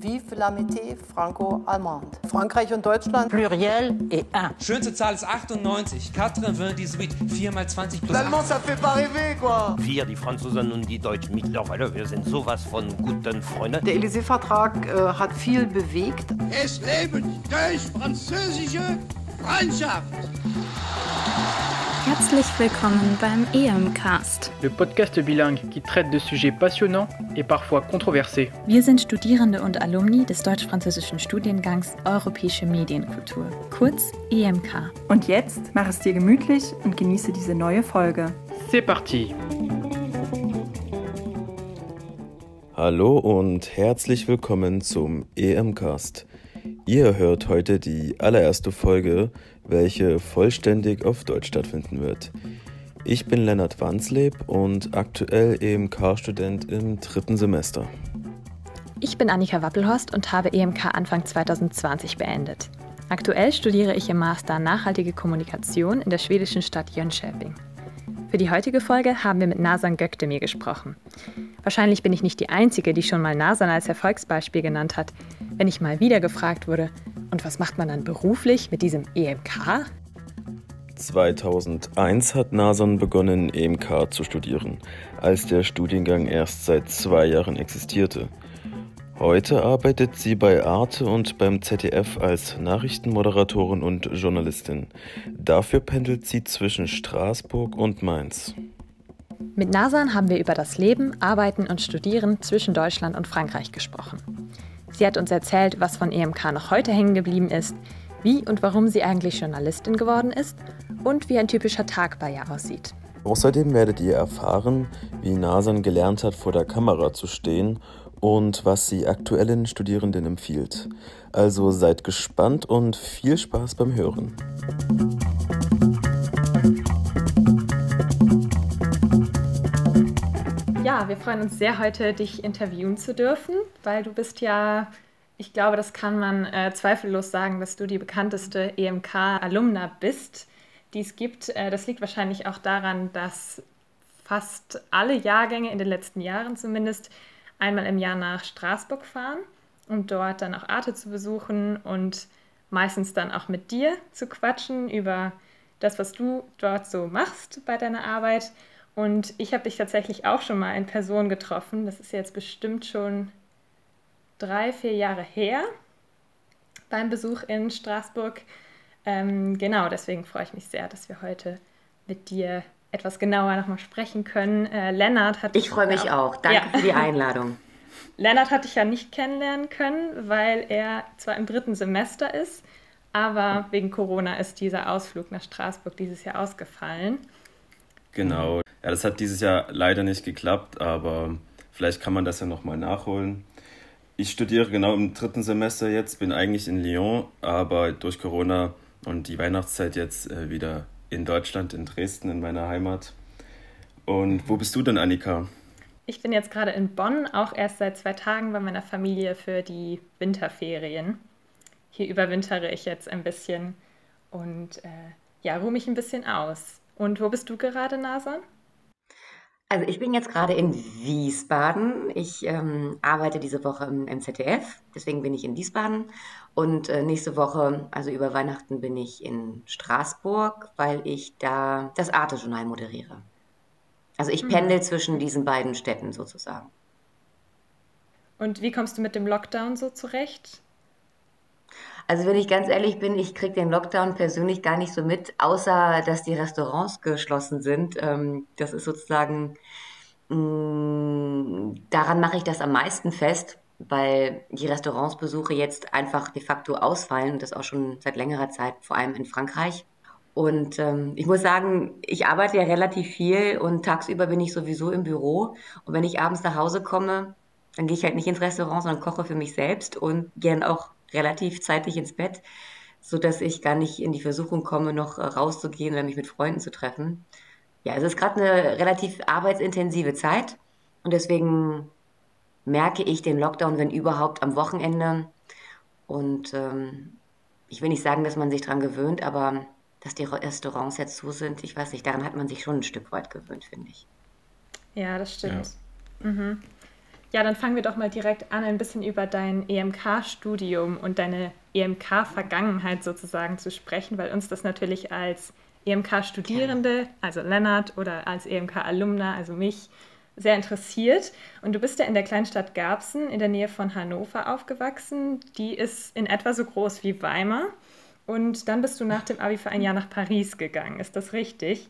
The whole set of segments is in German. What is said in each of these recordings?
Vive l'amitié franco-allemande. Frankreich und Deutschland. Pluriel et un. Schönste Zahl ist 98. 98, 4 mal 20 plus L'allemand, ça fait pas rêver, quoi. Wir, die Franzosen und die Deutschen mittlerweile, wir sind sowas von guten Freunden. Der Élysée-Vertrag äh, hat viel bewegt. Es leben die deutsch-französische Freundschaft. Herzlich willkommen beim EMcast. Le podcast bilingue qui traite de sujets passionnants et parfois controversés. Wir sind Studierende und Alumni des deutsch-französischen Studiengangs Europäische Medienkultur, kurz EMK. Und jetzt mach es dir gemütlich und genieße diese neue Folge. C'est parti Hallo und herzlich willkommen zum EMcast. Ihr hört heute die allererste Folge, welche vollständig auf Deutsch stattfinden wird. Ich bin Lennart Wansleb und aktuell EMK-Student im dritten Semester. Ich bin Annika Wappelhorst und habe EMK Anfang 2020 beendet. Aktuell studiere ich im Master Nachhaltige Kommunikation in der schwedischen Stadt Jönköping. Für die heutige Folge haben wir mit Nasan Gökdemir gesprochen. Wahrscheinlich bin ich nicht die Einzige, die schon mal Nasan als Erfolgsbeispiel genannt hat. Wenn ich mal wieder gefragt wurde, und was macht man dann beruflich mit diesem EMK? 2001 hat Nasan begonnen, EMK zu studieren, als der Studiengang erst seit zwei Jahren existierte. Heute arbeitet sie bei Arte und beim ZDF als Nachrichtenmoderatorin und Journalistin. Dafür pendelt sie zwischen Straßburg und Mainz. Mit Nasan haben wir über das Leben, Arbeiten und Studieren zwischen Deutschland und Frankreich gesprochen. Sie hat uns erzählt, was von EMK noch heute hängen geblieben ist, wie und warum sie eigentlich Journalistin geworden ist und wie ein typischer Tag bei ihr aussieht. Außerdem werdet ihr erfahren, wie Nasan gelernt hat, vor der Kamera zu stehen und was sie aktuellen Studierenden empfiehlt. Also seid gespannt und viel Spaß beim Hören. Wir freuen uns sehr, heute dich interviewen zu dürfen, weil du bist ja, ich glaube, das kann man äh, zweifellos sagen, dass du die bekannteste EMK-Alumna bist, die es gibt. Äh, das liegt wahrscheinlich auch daran, dass fast alle Jahrgänge in den letzten Jahren zumindest einmal im Jahr nach Straßburg fahren, um dort dann auch Arte zu besuchen und meistens dann auch mit dir zu quatschen über das, was du dort so machst bei deiner Arbeit und ich habe dich tatsächlich auch schon mal in Person getroffen. Das ist jetzt bestimmt schon drei, vier Jahre her beim Besuch in Straßburg. Ähm, genau, deswegen freue ich mich sehr, dass wir heute mit dir etwas genauer nochmal sprechen können. Äh, Lennart hat. Ich freue mich auch. Danke ja. für die Einladung. Lennart hatte ich ja nicht kennenlernen können, weil er zwar im dritten Semester ist, aber wegen Corona ist dieser Ausflug nach Straßburg dieses Jahr ausgefallen. Genau. Ja, das hat dieses Jahr leider nicht geklappt, aber vielleicht kann man das ja nochmal nachholen. Ich studiere genau im dritten Semester jetzt, bin eigentlich in Lyon, aber durch Corona und die Weihnachtszeit jetzt äh, wieder in Deutschland, in Dresden, in meiner Heimat. Und wo bist du denn, Annika? Ich bin jetzt gerade in Bonn, auch erst seit zwei Tagen bei meiner Familie für die Winterferien. Hier überwintere ich jetzt ein bisschen und äh, ja, ruhe mich ein bisschen aus. Und wo bist du gerade, Nasan? Also ich bin jetzt gerade in Wiesbaden. Ich ähm, arbeite diese Woche im, im, ZDF, deswegen bin ich in Wiesbaden. Und äh, nächste Woche, also über Weihnachten, bin ich in Straßburg, weil ich da das Arte-Journal moderiere. Also ich mhm. pendel zwischen diesen beiden Städten sozusagen. Und wie kommst du mit dem Lockdown so zurecht? Also wenn ich ganz ehrlich bin, ich kriege den Lockdown persönlich gar nicht so mit, außer dass die Restaurants geschlossen sind. Ähm, das ist sozusagen, mm, daran mache ich das am meisten fest, weil die Restaurantsbesuche jetzt einfach de facto ausfallen und das auch schon seit längerer Zeit, vor allem in Frankreich. Und ähm, ich muss sagen, ich arbeite ja relativ viel und tagsüber bin ich sowieso im Büro. Und wenn ich abends nach Hause komme, dann gehe ich halt nicht ins Restaurant, sondern koche für mich selbst und gern auch relativ zeitig ins Bett, sodass ich gar nicht in die Versuchung komme, noch äh, rauszugehen oder mich mit Freunden zu treffen. Ja, es ist gerade eine relativ arbeitsintensive Zeit und deswegen merke ich den Lockdown, wenn überhaupt, am Wochenende. Und ähm, ich will nicht sagen, dass man sich daran gewöhnt, aber dass die Restaurants jetzt zu sind, ich weiß nicht, daran hat man sich schon ein Stück weit gewöhnt, finde ich. Ja, das stimmt. Ja. Mhm. Ja, dann fangen wir doch mal direkt an, ein bisschen über dein EMK-Studium und deine EMK-Vergangenheit sozusagen zu sprechen, weil uns das natürlich als EMK-Studierende, also Lennart, oder als EMK-Alumna, also mich, sehr interessiert. Und du bist ja in der Kleinstadt Garbsen in der Nähe von Hannover aufgewachsen. Die ist in etwa so groß wie Weimar. Und dann bist du nach dem Abi für ein Jahr nach Paris gegangen. Ist das richtig?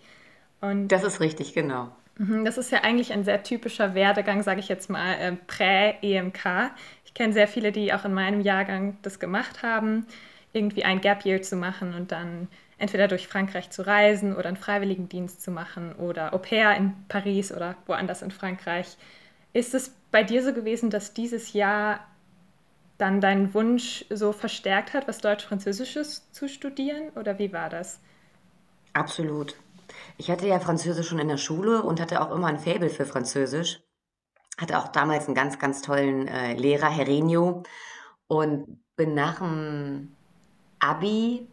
Und das ist richtig, genau. Mhm, das ist ja eigentlich ein sehr typischer Werdegang, sage ich jetzt mal, äh, Prä-EMK. Ich kenne sehr viele, die auch in meinem Jahrgang das gemacht haben, irgendwie ein Gap Year zu machen und dann entweder durch Frankreich zu reisen oder einen Freiwilligendienst zu machen oder Au pair in Paris oder woanders in Frankreich. Ist es bei dir so gewesen, dass dieses Jahr dann deinen Wunsch so verstärkt hat, was Deutsch-Französisches zu studieren oder wie war das? Absolut. Ich hatte ja Französisch schon in der Schule und hatte auch immer ein Faible für Französisch. Hatte auch damals einen ganz, ganz tollen äh, Lehrer, Herr Renio. Und bin nach dem Abi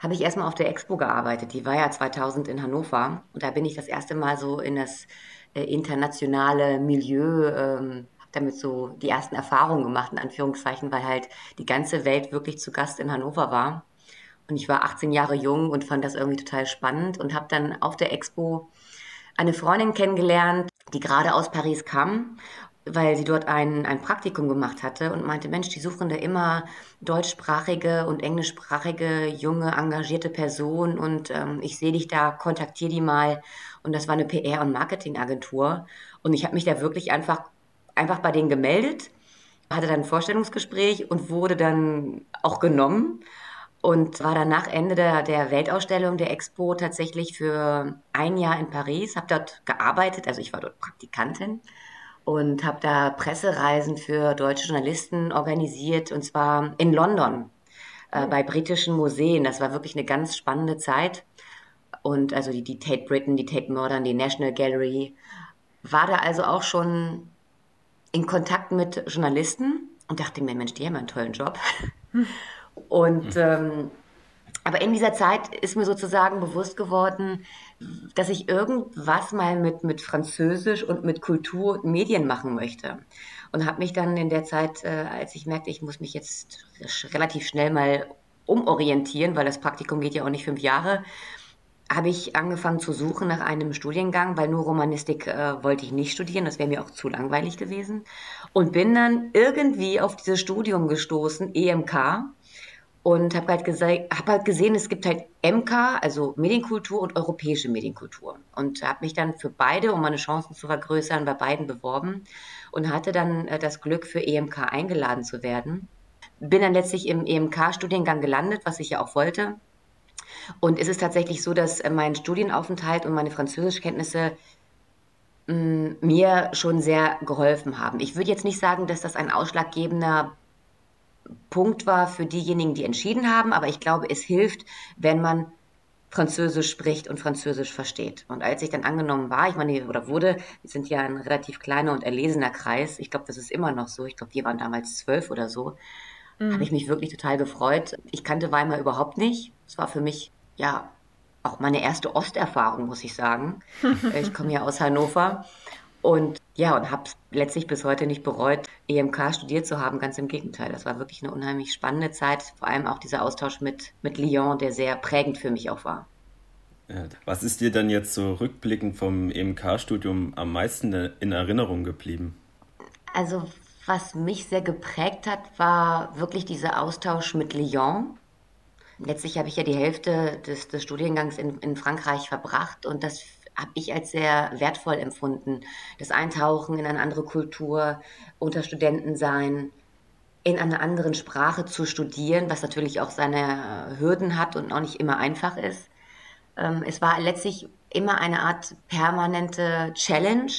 habe ich erstmal auf der Expo gearbeitet. Die war ja 2000 in Hannover. Und da bin ich das erste Mal so in das äh, internationale Milieu, ähm, damit so die ersten Erfahrungen gemacht, in Anführungszeichen, weil halt die ganze Welt wirklich zu Gast in Hannover war. Und ich war 18 Jahre jung und fand das irgendwie total spannend und habe dann auf der Expo eine Freundin kennengelernt, die gerade aus Paris kam weil sie dort ein, ein Praktikum gemacht hatte und meinte, Mensch, die suchen da immer deutschsprachige und englischsprachige, junge, engagierte Personen und ähm, ich sehe dich da, kontaktiere die mal. Und das war eine PR- und Marketingagentur. Und ich habe mich da wirklich einfach, einfach bei denen gemeldet, hatte dann ein Vorstellungsgespräch und wurde dann auch genommen und war dann nach Ende der, der Weltausstellung, der Expo, tatsächlich für ein Jahr in Paris, habe dort gearbeitet, also ich war dort Praktikantin und habe da Pressereisen für deutsche Journalisten organisiert und zwar in London äh, bei britischen Museen. Das war wirklich eine ganz spannende Zeit. Und also die, die Tate Britain, die Tate Modern, die National Gallery. War da also auch schon in Kontakt mit Journalisten und dachte mir, Mensch, die haben einen tollen Job. Und ähm, aber in dieser Zeit ist mir sozusagen bewusst geworden, dass ich irgendwas mal mit, mit Französisch und mit Kultur und Medien machen möchte. Und habe mich dann in der Zeit, äh, als ich merkte, ich muss mich jetzt relativ schnell mal umorientieren, weil das Praktikum geht ja auch nicht fünf Jahre, habe ich angefangen zu suchen nach einem Studiengang, weil nur Romanistik äh, wollte ich nicht studieren, das wäre mir auch zu langweilig gewesen. Und bin dann irgendwie auf dieses Studium gestoßen, EMK, und habe halt, hab halt gesehen, es gibt halt MK, also Medienkultur und europäische Medienkultur. Und habe mich dann für beide, um meine Chancen zu vergrößern, bei beiden beworben und hatte dann äh, das Glück, für EMK eingeladen zu werden. Bin dann letztlich im EMK-Studiengang gelandet, was ich ja auch wollte. Und es ist tatsächlich so, dass äh, mein Studienaufenthalt und meine Französischkenntnisse mm, mir schon sehr geholfen haben. Ich würde jetzt nicht sagen, dass das ein ausschlaggebender Punkt war für diejenigen, die entschieden haben, aber ich glaube, es hilft, wenn man Französisch spricht und Französisch versteht. Und als ich dann angenommen war, ich meine, oder wurde, wir sind ja ein relativ kleiner und erlesener Kreis, ich glaube, das ist immer noch so, ich glaube, wir waren damals zwölf oder so, mhm. habe ich mich wirklich total gefreut. Ich kannte Weimar überhaupt nicht. Es war für mich, ja, auch meine erste Osterfahrung, muss ich sagen. ich komme ja aus Hannover und ja, und habe letztlich bis heute nicht bereut, EMK studiert zu haben. Ganz im Gegenteil. Das war wirklich eine unheimlich spannende Zeit. Vor allem auch dieser Austausch mit, mit Lyon, der sehr prägend für mich auch war. Was ist dir dann jetzt so rückblickend vom EMK-Studium am meisten in Erinnerung geblieben? Also, was mich sehr geprägt hat, war wirklich dieser Austausch mit Lyon. Letztlich habe ich ja die Hälfte des, des Studiengangs in, in Frankreich verbracht und das habe ich als sehr wertvoll empfunden. Das Eintauchen in eine andere Kultur, unter Studenten sein, in einer anderen Sprache zu studieren, was natürlich auch seine Hürden hat und auch nicht immer einfach ist. Ähm, es war letztlich immer eine Art permanente Challenge,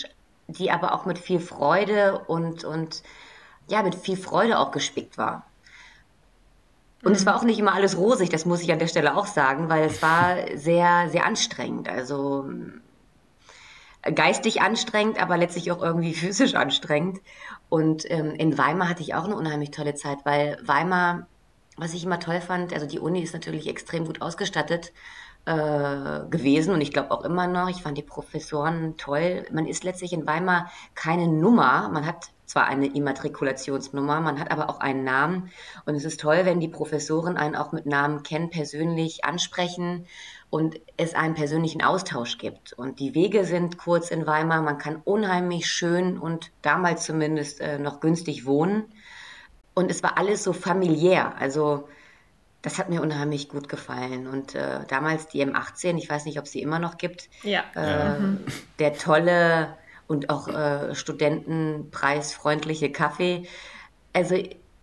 die aber auch mit viel Freude und, und ja, mit viel Freude auch gespickt war. Und mhm. es war auch nicht immer alles rosig, das muss ich an der Stelle auch sagen, weil es war sehr, sehr anstrengend. Also geistig anstrengend, aber letztlich auch irgendwie physisch anstrengend. Und ähm, in Weimar hatte ich auch eine unheimlich tolle Zeit, weil Weimar, was ich immer toll fand, also die Uni ist natürlich extrem gut ausgestattet äh, gewesen und ich glaube auch immer noch. Ich fand die Professoren toll. Man ist letztlich in Weimar keine Nummer. Man hat zwar eine Immatrikulationsnummer, man hat aber auch einen Namen. Und es ist toll, wenn die Professoren einen auch mit Namen kennen, persönlich ansprechen und es einen persönlichen Austausch gibt. Und die Wege sind kurz in Weimar. Man kann unheimlich schön und damals zumindest äh, noch günstig wohnen. Und es war alles so familiär. Also das hat mir unheimlich gut gefallen. Und äh, damals die M18, ich weiß nicht, ob es sie immer noch gibt. Ja. Äh, mhm. Der tolle und auch äh, studentenpreisfreundliche Kaffee. Also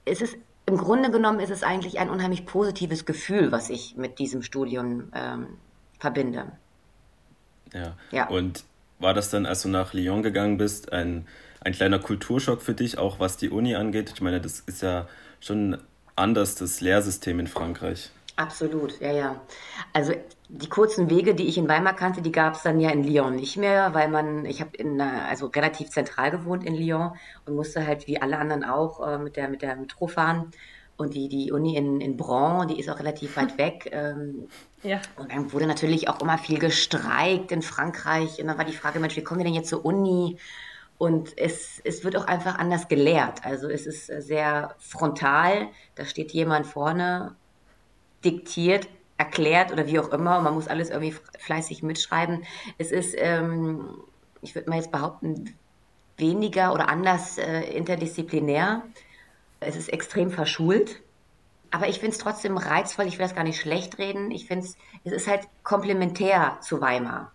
es ist im Grunde genommen ist es eigentlich ein unheimlich positives Gefühl, was ich mit diesem Studium ähm, verbinde. Ja. ja. Und war das dann, als du nach Lyon gegangen bist, ein, ein kleiner Kulturschock für dich, auch was die Uni angeht? Ich meine, das ist ja schon anders, das Lehrsystem in Frankreich. Absolut, ja, ja. Also die kurzen Wege, die ich in Weimar kannte, die gab es dann ja in Lyon nicht mehr, weil man, ich habe in also relativ zentral gewohnt in Lyon und musste halt wie alle anderen auch äh, mit der mit der Metro fahren. Und die, die Uni in, in Bron, die ist auch relativ weit weg. Ähm, ja. Und dann wurde natürlich auch immer viel gestreikt in Frankreich. Und dann war die Frage, Mensch, wie kommen wir denn jetzt zur Uni? Und es, es wird auch einfach anders gelehrt. Also es ist sehr frontal. Da steht jemand vorne diktiert, erklärt oder wie auch immer. Man muss alles irgendwie fleißig mitschreiben. Es ist, ähm, ich würde mal jetzt behaupten, weniger oder anders äh, interdisziplinär. Es ist extrem verschult. Aber ich finde es trotzdem reizvoll. Ich will das gar nicht schlecht reden. Ich finde es, es ist halt komplementär zu Weimar.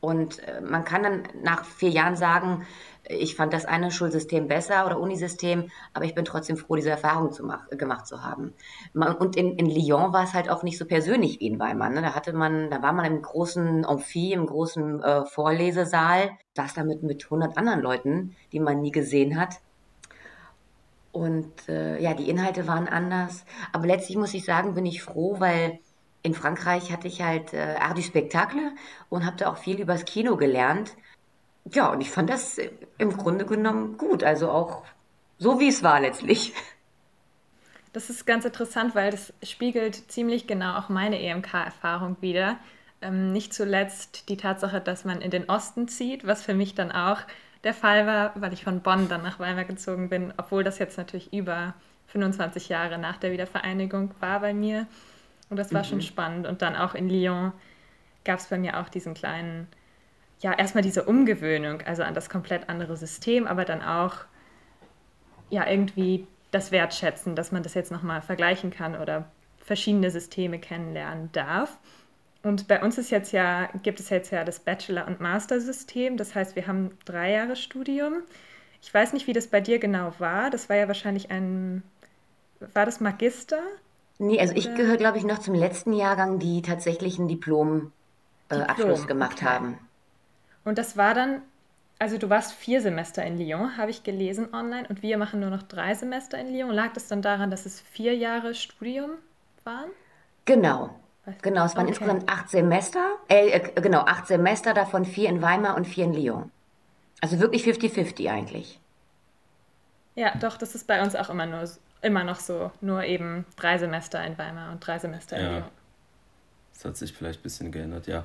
Und äh, man kann dann nach vier Jahren sagen, ich fand das eine Schulsystem besser oder Unisystem, aber ich bin trotzdem froh, diese Erfahrung zu mach, gemacht zu haben. Und in, in Lyon war es halt auch nicht so persönlich wie in Weimar. Ne? Da hatte man, da war man im großen Amphi, im großen äh, Vorlesesaal, saß da mit, mit 100 anderen Leuten, die man nie gesehen hat. Und äh, ja, die Inhalte waren anders. Aber letztlich muss ich sagen, bin ich froh, weil in Frankreich hatte ich halt äh, Art du Spectacle und habe da auch viel übers Kino gelernt. Ja, und ich fand das im Grunde genommen gut. Also auch so, wie es war letztlich. Das ist ganz interessant, weil das spiegelt ziemlich genau auch meine EMK-Erfahrung wieder. Ähm, nicht zuletzt die Tatsache, dass man in den Osten zieht, was für mich dann auch der Fall war, weil ich von Bonn dann nach Weimar gezogen bin, obwohl das jetzt natürlich über 25 Jahre nach der Wiedervereinigung war bei mir. Und das war mhm. schon spannend. Und dann auch in Lyon gab es bei mir auch diesen kleinen ja, erstmal diese Umgewöhnung, also an das komplett andere System, aber dann auch ja irgendwie das Wertschätzen, dass man das jetzt nochmal vergleichen kann oder verschiedene Systeme kennenlernen darf. Und bei uns ist jetzt ja, gibt es jetzt ja das Bachelor- und Master-System. Das heißt, wir haben drei Jahre Studium. Ich weiß nicht, wie das bei dir genau war. Das war ja wahrscheinlich ein, war das Magister? Nee, also ich gehöre, glaube ich, noch zum letzten Jahrgang, die tatsächlich einen Diplom-Abschluss äh, Diplom, gemacht okay. haben. Und das war dann, also du warst vier Semester in Lyon, habe ich gelesen online, und wir machen nur noch drei Semester in Lyon. Lag das dann daran, dass es vier Jahre Studium waren? Genau. Genau, es waren okay. insgesamt acht Semester, äh, äh, genau, acht Semester, davon vier in Weimar und vier in Lyon. Also wirklich 50-50 eigentlich. Ja, doch, das ist bei uns auch immer nur immer noch so. Nur eben drei Semester in Weimar und drei Semester in ja. Lyon. Das hat sich vielleicht ein bisschen geändert, ja.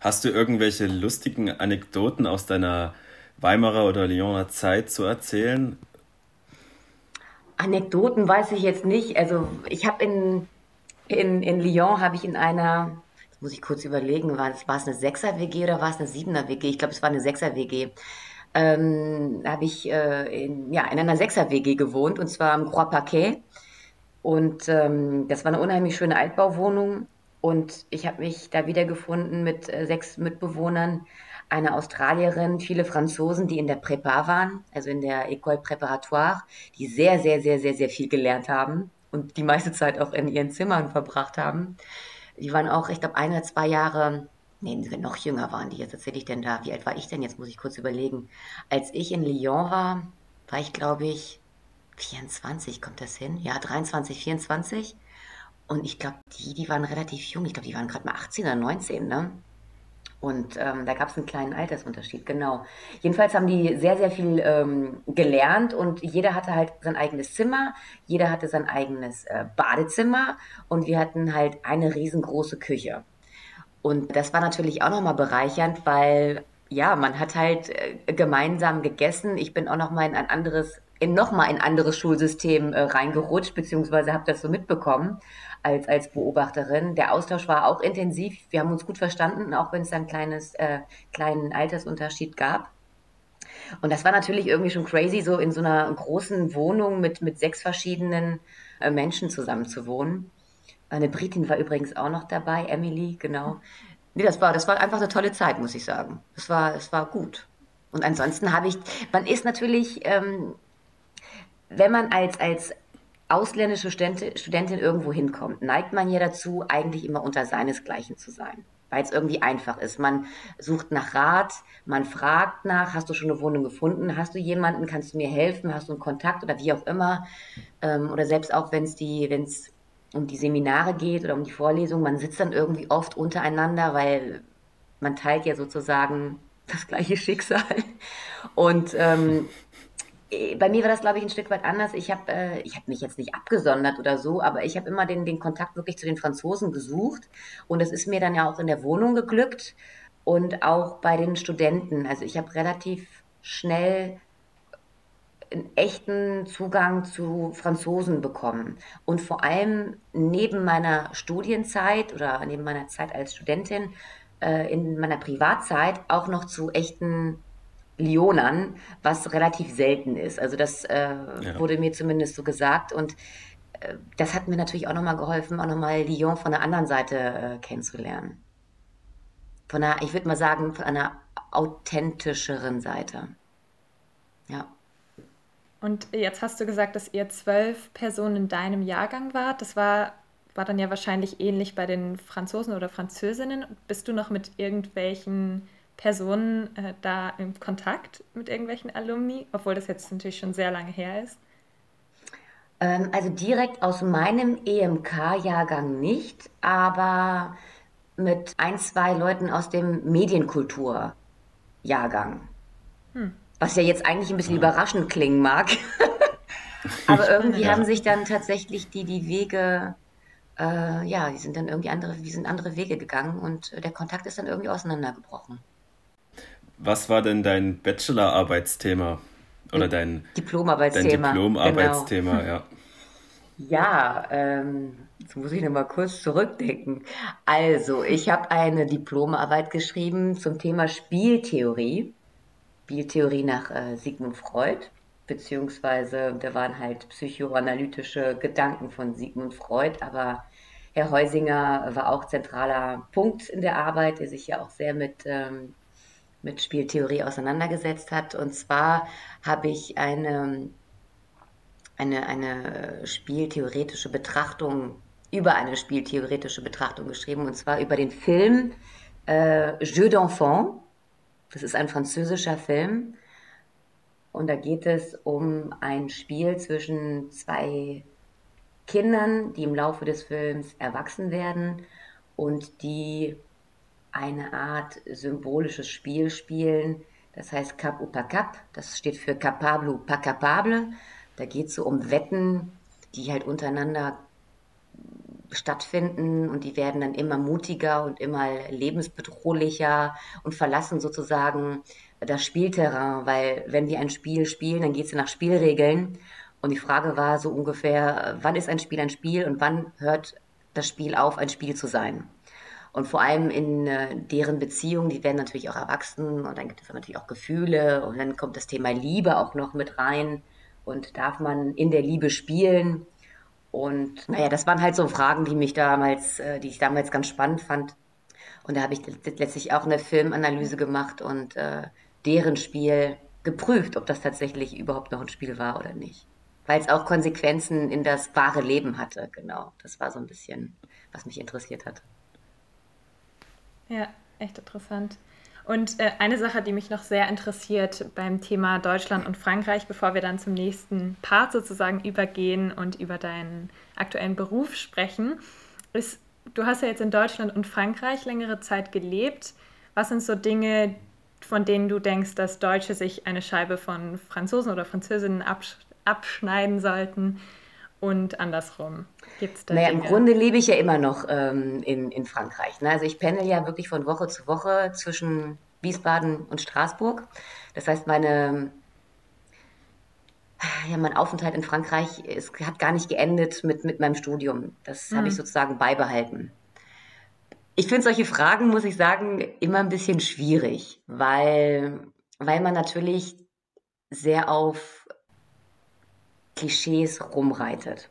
Hast du irgendwelche lustigen Anekdoten aus deiner Weimarer oder Lyoner Zeit zu erzählen? Anekdoten weiß ich jetzt nicht. Also ich habe in, in, in Lyon habe ich in einer, jetzt muss ich kurz überlegen, war es, war es eine Sechser-WG oder war es eine Siebener-WG? Ich glaube, es war eine Sechser-WG. Ähm, habe ich äh, in, ja, in einer Sechser-WG gewohnt und zwar im Croix Paquet. Und ähm, das war eine unheimlich schöne Altbauwohnung und ich habe mich da wiedergefunden mit äh, sechs Mitbewohnern, eine Australierin, viele Franzosen, die in der Prépa waren, also in der École Préparatoire, die sehr, sehr, sehr, sehr, sehr viel gelernt haben und die meiste Zeit auch in ihren Zimmern verbracht haben. Die waren auch, ich glaube, ein oder zwei Jahre, nee, noch jünger waren die. Jetzt erzähle ich denn da, wie alt war ich denn? Jetzt muss ich kurz überlegen. Als ich in Lyon war, war ich, glaube ich, 24, kommt das hin? Ja, 23, 24. Und ich glaube, die, die waren relativ jung. Ich glaube, die waren gerade mal 18 oder 19, ne? Und ähm, da gab es einen kleinen Altersunterschied, genau. Jedenfalls haben die sehr, sehr viel ähm, gelernt und jeder hatte halt sein eigenes Zimmer, jeder hatte sein eigenes äh, Badezimmer und wir hatten halt eine riesengroße Küche. Und das war natürlich auch nochmal bereichernd, weil ja, man hat halt äh, gemeinsam gegessen. Ich bin auch noch mal in ein anderes, in noch mal ein anderes Schulsystem äh, reingerutscht, beziehungsweise habe das so mitbekommen als, als Beobachterin. Der Austausch war auch intensiv. Wir haben uns gut verstanden, auch wenn es einen kleines, äh, kleinen Altersunterschied gab. Und das war natürlich irgendwie schon crazy, so in so einer großen Wohnung mit, mit sechs verschiedenen äh, Menschen zusammen zu wohnen. Eine Britin war übrigens auch noch dabei, Emily, genau. Nee, das war, das war einfach eine tolle Zeit, muss ich sagen. Es war, es war gut. Und ansonsten habe ich, man ist natürlich, ähm, wenn man als, als ausländische Studentin, Studentin irgendwo hinkommt, neigt man ja dazu, eigentlich immer unter seinesgleichen zu sein weil es irgendwie einfach ist. Man sucht nach Rat, man fragt nach, hast du schon eine Wohnung gefunden, hast du jemanden, kannst du mir helfen, hast du einen Kontakt oder wie auch immer. Ähm, oder selbst auch, wenn es die, wenn es um die Seminare geht oder um die Vorlesung, man sitzt dann irgendwie oft untereinander, weil man teilt ja sozusagen das gleiche Schicksal. Und ähm, äh, bei mir war das, glaube ich, ein Stück weit anders. Ich habe äh, hab mich jetzt nicht abgesondert oder so, aber ich habe immer den, den Kontakt wirklich zu den Franzosen gesucht. Und es ist mir dann ja auch in der Wohnung geglückt und auch bei den Studenten. Also ich habe relativ schnell einen echten Zugang zu Franzosen bekommen. Und vor allem neben meiner Studienzeit oder neben meiner Zeit als Studentin, äh, in meiner Privatzeit auch noch zu echten Lyonern, was relativ selten ist. Also das äh, ja. wurde mir zumindest so gesagt und äh, das hat mir natürlich auch nochmal geholfen, auch nochmal Lyon von der anderen Seite äh, kennenzulernen. Von einer, ich würde mal sagen, von einer authentischeren Seite. Ja. Und jetzt hast du gesagt, dass ihr zwölf Personen in deinem Jahrgang wart. Das war, war dann ja wahrscheinlich ähnlich bei den Franzosen oder Französinnen. Bist du noch mit irgendwelchen Personen äh, da im Kontakt mit irgendwelchen Alumni, obwohl das jetzt natürlich schon sehr lange her ist? Ähm, also direkt aus meinem EMK-Jahrgang nicht, aber mit ein, zwei Leuten aus dem Medienkultur-Jahrgang. Hm. Was ja jetzt eigentlich ein bisschen ja. überraschend klingen mag. aber irgendwie ja. haben sich dann tatsächlich die, die Wege äh, ja, die sind dann irgendwie andere, wir sind andere Wege gegangen und der Kontakt ist dann irgendwie auseinandergebrochen. Was war denn dein Bachelorarbeitsthema? Oder dein Diplomarbeitsthema? Dein Diplomarbeitsthema, genau. ja. Ja, ähm, jetzt muss ich nochmal kurz zurückdenken. Also, ich habe eine Diplomarbeit geschrieben zum Thema Spieltheorie. Spieltheorie nach äh, Sigmund Freud, beziehungsweise da waren halt psychoanalytische Gedanken von Sigmund Freud, aber Herr Heusinger war auch zentraler Punkt in der Arbeit, der sich ja auch sehr mit ähm, mit Spieltheorie auseinandergesetzt hat. Und zwar habe ich eine, eine, eine spieltheoretische Betrachtung, über eine spieltheoretische Betrachtung geschrieben, und zwar über den Film äh, Jeu d'enfant. Das ist ein französischer Film. Und da geht es um ein Spiel zwischen zwei Kindern, die im Laufe des Films erwachsen werden und die eine Art symbolisches Spiel spielen. Das heißt Cap ou pas Cap. Das steht für Capable ou pas Capable. Da geht es so um Wetten, die halt untereinander stattfinden und die werden dann immer mutiger und immer lebensbedrohlicher und verlassen sozusagen das Spielterrain, weil wenn die ein Spiel spielen, dann geht es nach Spielregeln. Und die Frage war so ungefähr, wann ist ein Spiel ein Spiel und wann hört das Spiel auf, ein Spiel zu sein? Und vor allem in äh, deren Beziehungen, die werden natürlich auch erwachsen und dann gibt es natürlich auch Gefühle und dann kommt das Thema Liebe auch noch mit rein und darf man in der Liebe spielen. Und naja, das waren halt so Fragen, die mich damals, äh, die ich damals ganz spannend fand. Und da habe ich letztlich auch eine Filmanalyse gemacht und äh, deren Spiel geprüft, ob das tatsächlich überhaupt noch ein Spiel war oder nicht. Weil es auch Konsequenzen in das wahre Leben hatte, genau. Das war so ein bisschen, was mich interessiert hat. Ja, echt interessant. Und äh, eine Sache, die mich noch sehr interessiert beim Thema Deutschland und Frankreich, bevor wir dann zum nächsten Part sozusagen übergehen und über deinen aktuellen Beruf sprechen, ist, du hast ja jetzt in Deutschland und Frankreich längere Zeit gelebt. Was sind so Dinge, von denen du denkst, dass Deutsche sich eine Scheibe von Franzosen oder Französinnen absch abschneiden sollten? und andersrum? Gibt's da naja, Dinge? im Grunde lebe ich ja immer noch ähm, in, in Frankreich. Ne? Also ich pendel ja wirklich von Woche zu Woche zwischen Wiesbaden und Straßburg. Das heißt, meine, ja, mein Aufenthalt in Frankreich es hat gar nicht geendet mit, mit meinem Studium. Das mhm. habe ich sozusagen beibehalten. Ich finde solche Fragen, muss ich sagen, immer ein bisschen schwierig, weil, weil man natürlich sehr auf Klischees rumreitet.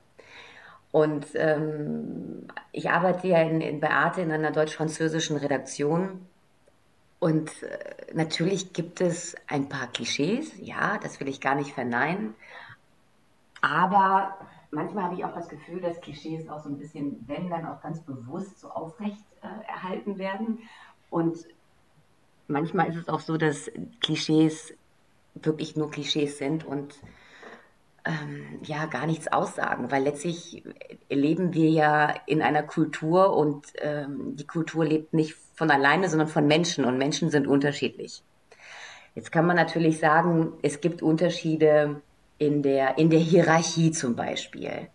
Und ähm, ich arbeite ja in, in Beate in einer deutsch-französischen Redaktion. Und äh, natürlich gibt es ein paar Klischees, ja, das will ich gar nicht verneinen. Aber manchmal habe ich auch das Gefühl, dass Klischees auch so ein bisschen, wenn dann auch ganz bewusst so aufrecht äh, erhalten werden. Und manchmal ist es auch so, dass Klischees wirklich nur Klischees sind und ähm, ja gar nichts aussagen, weil letztlich leben wir ja in einer Kultur und ähm, die Kultur lebt nicht von alleine, sondern von Menschen und Menschen sind unterschiedlich. Jetzt kann man natürlich sagen, es gibt Unterschiede in der, in der Hierarchie zum Beispiel.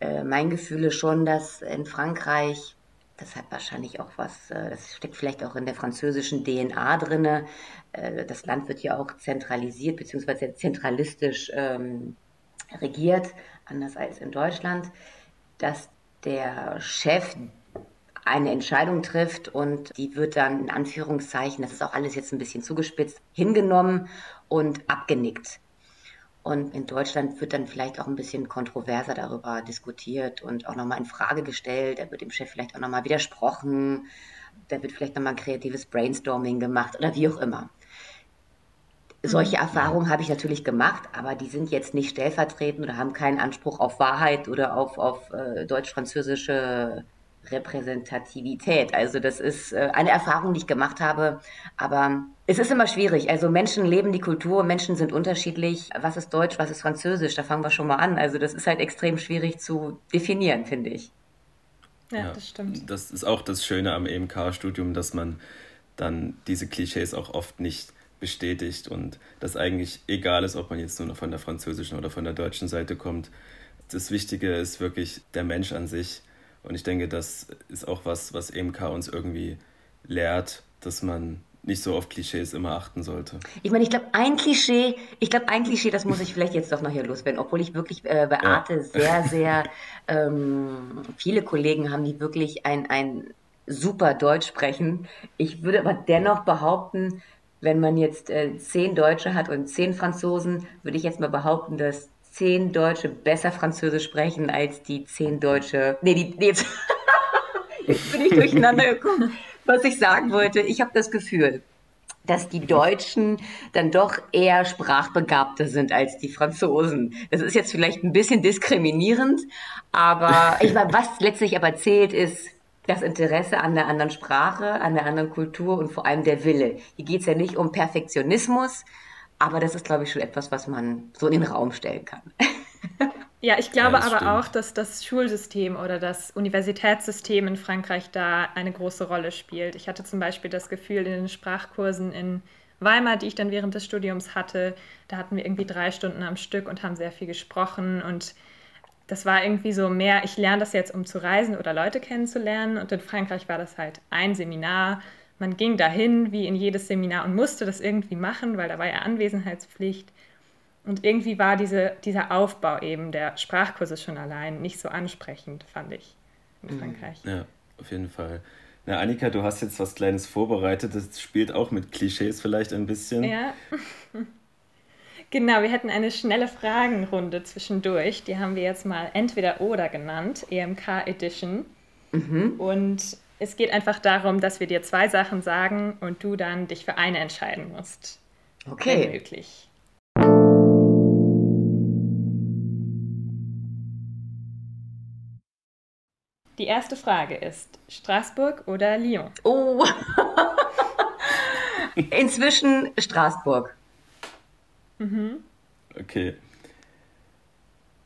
Äh, mein Gefühl ist schon, dass in Frankreich, das hat wahrscheinlich auch was, äh, das steckt vielleicht auch in der französischen DNA drinne. Äh, das Land wird ja auch zentralisiert bzw. zentralistisch ähm, regiert, anders als in Deutschland, dass der Chef eine Entscheidung trifft und die wird dann in Anführungszeichen, das ist auch alles jetzt ein bisschen zugespitzt, hingenommen und abgenickt. Und in Deutschland wird dann vielleicht auch ein bisschen kontroverser darüber diskutiert und auch nochmal in Frage gestellt. Da wird dem Chef vielleicht auch nochmal widersprochen. Da wird vielleicht nochmal ein kreatives Brainstorming gemacht oder wie auch immer. Solche Erfahrungen habe ich natürlich gemacht, aber die sind jetzt nicht stellvertretend oder haben keinen Anspruch auf Wahrheit oder auf, auf äh, deutsch-französische Repräsentativität. Also das ist äh, eine Erfahrung, die ich gemacht habe, aber es ist immer schwierig. Also Menschen leben die Kultur, Menschen sind unterschiedlich. Was ist Deutsch, was ist Französisch? Da fangen wir schon mal an. Also das ist halt extrem schwierig zu definieren, finde ich. Ja, ja, das stimmt. Das ist auch das Schöne am EMK-Studium, dass man dann diese Klischees auch oft nicht bestätigt und das eigentlich egal ist, ob man jetzt nur von der französischen oder von der deutschen Seite kommt. Das Wichtige ist wirklich der Mensch an sich. Und ich denke, das ist auch was, was EMK uns irgendwie lehrt, dass man nicht so auf Klischees immer achten sollte. Ich meine, ich glaube, ein Klischee, ich glaube, ein Klischee, das muss ich vielleicht jetzt doch noch hier loswerden, obwohl ich wirklich äh, bei Arte ja. sehr, sehr ähm, viele Kollegen haben, die wirklich ein, ein super Deutsch sprechen. Ich würde aber dennoch behaupten, wenn man jetzt äh, zehn Deutsche hat und zehn Franzosen, würde ich jetzt mal behaupten, dass zehn Deutsche besser Französisch sprechen als die zehn Deutsche. Nee, die, nee, jetzt, jetzt bin ich durcheinander gekommen. Was ich sagen wollte, ich habe das Gefühl, dass die Deutschen dann doch eher sprachbegabter sind als die Franzosen. Das ist jetzt vielleicht ein bisschen diskriminierend, aber ich meine, was letztlich aber zählt, ist das Interesse an der anderen Sprache, an der anderen Kultur und vor allem der Wille. Hier geht es ja nicht um Perfektionismus, aber das ist, glaube ich, schon etwas, was man so in den Raum stellen kann. Ja, ich glaube ja, aber stimmt. auch, dass das Schulsystem oder das Universitätssystem in Frankreich da eine große Rolle spielt. Ich hatte zum Beispiel das Gefühl, in den Sprachkursen in Weimar, die ich dann während des Studiums hatte, da hatten wir irgendwie drei Stunden am Stück und haben sehr viel gesprochen und das war irgendwie so mehr, ich lerne das jetzt, um zu reisen oder Leute kennenzulernen. Und in Frankreich war das halt ein Seminar. Man ging dahin, wie in jedes Seminar, und musste das irgendwie machen, weil da war ja Anwesenheitspflicht. Und irgendwie war diese, dieser Aufbau eben der Sprachkurse schon allein nicht so ansprechend, fand ich in mhm. Frankreich. Ja, auf jeden Fall. Na, Annika, du hast jetzt was Kleines vorbereitet. Das spielt auch mit Klischees vielleicht ein bisschen. Ja. Genau, wir hätten eine schnelle Fragenrunde zwischendurch. Die haben wir jetzt mal entweder oder genannt, EMK Edition. Mhm. Und es geht einfach darum, dass wir dir zwei Sachen sagen und du dann dich für eine entscheiden musst. Okay. Wenn möglich. Die erste Frage ist: Straßburg oder Lyon? Oh, inzwischen Straßburg. Mhm. Okay.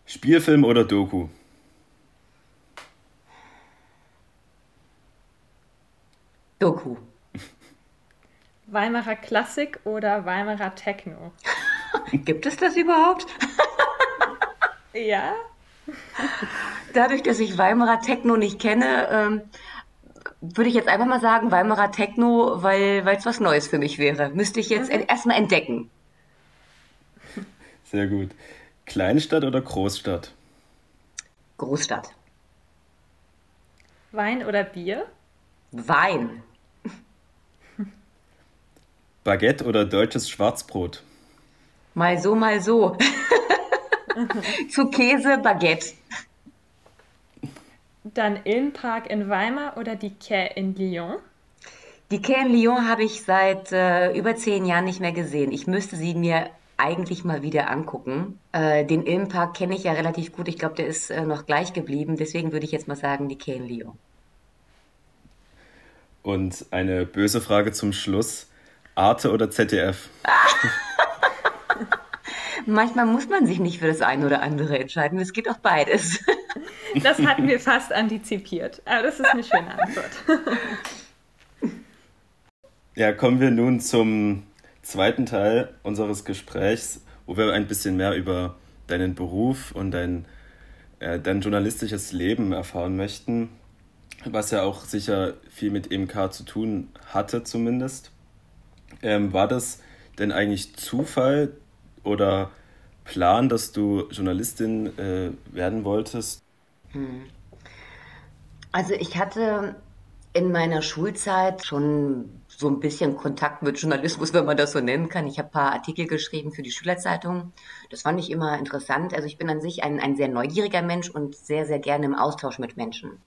Spielfilm oder Doku? Doku. Weimarer Klassik oder Weimarer Techno? Gibt es das überhaupt? ja. Dadurch, dass ich Weimarer Techno nicht kenne, ähm, würde ich jetzt einfach mal sagen, Weimarer Techno, weil es was Neues für mich wäre. Müsste ich jetzt mhm. erstmal entdecken. Sehr gut. Kleinstadt oder Großstadt? Großstadt. Wein oder Bier? Wein. Baguette oder deutsches Schwarzbrot? Mal so, mal so. Zu Käse, Baguette. Dann Ilmpark in Weimar oder die Quai in Lyon? Die Quai in Lyon habe ich seit äh, über zehn Jahren nicht mehr gesehen. Ich müsste sie mir eigentlich mal wieder angucken. Äh, den Ilmpark kenne ich ja relativ gut. Ich glaube, der ist äh, noch gleich geblieben. Deswegen würde ich jetzt mal sagen, die in Lyon. Und eine böse Frage zum Schluss. Arte oder ZDF? Manchmal muss man sich nicht für das eine oder andere entscheiden. Es geht auch beides. Das hatten wir fast antizipiert. Aber das ist eine schöne Antwort. Ja, kommen wir nun zum zweiten Teil unseres Gesprächs, wo wir ein bisschen mehr über deinen Beruf und dein, äh, dein journalistisches Leben erfahren möchten, was ja auch sicher viel mit EMK zu tun hatte zumindest. Ähm, war das denn eigentlich Zufall oder Plan, dass du Journalistin äh, werden wolltest? Hm. Also ich hatte in meiner Schulzeit schon so ein bisschen Kontakt mit Journalismus, wenn man das so nennen kann. Ich habe ein paar Artikel geschrieben für die Schülerzeitung. Das fand ich immer interessant. Also ich bin an sich ein, ein sehr neugieriger Mensch und sehr, sehr gerne im Austausch mit Menschen.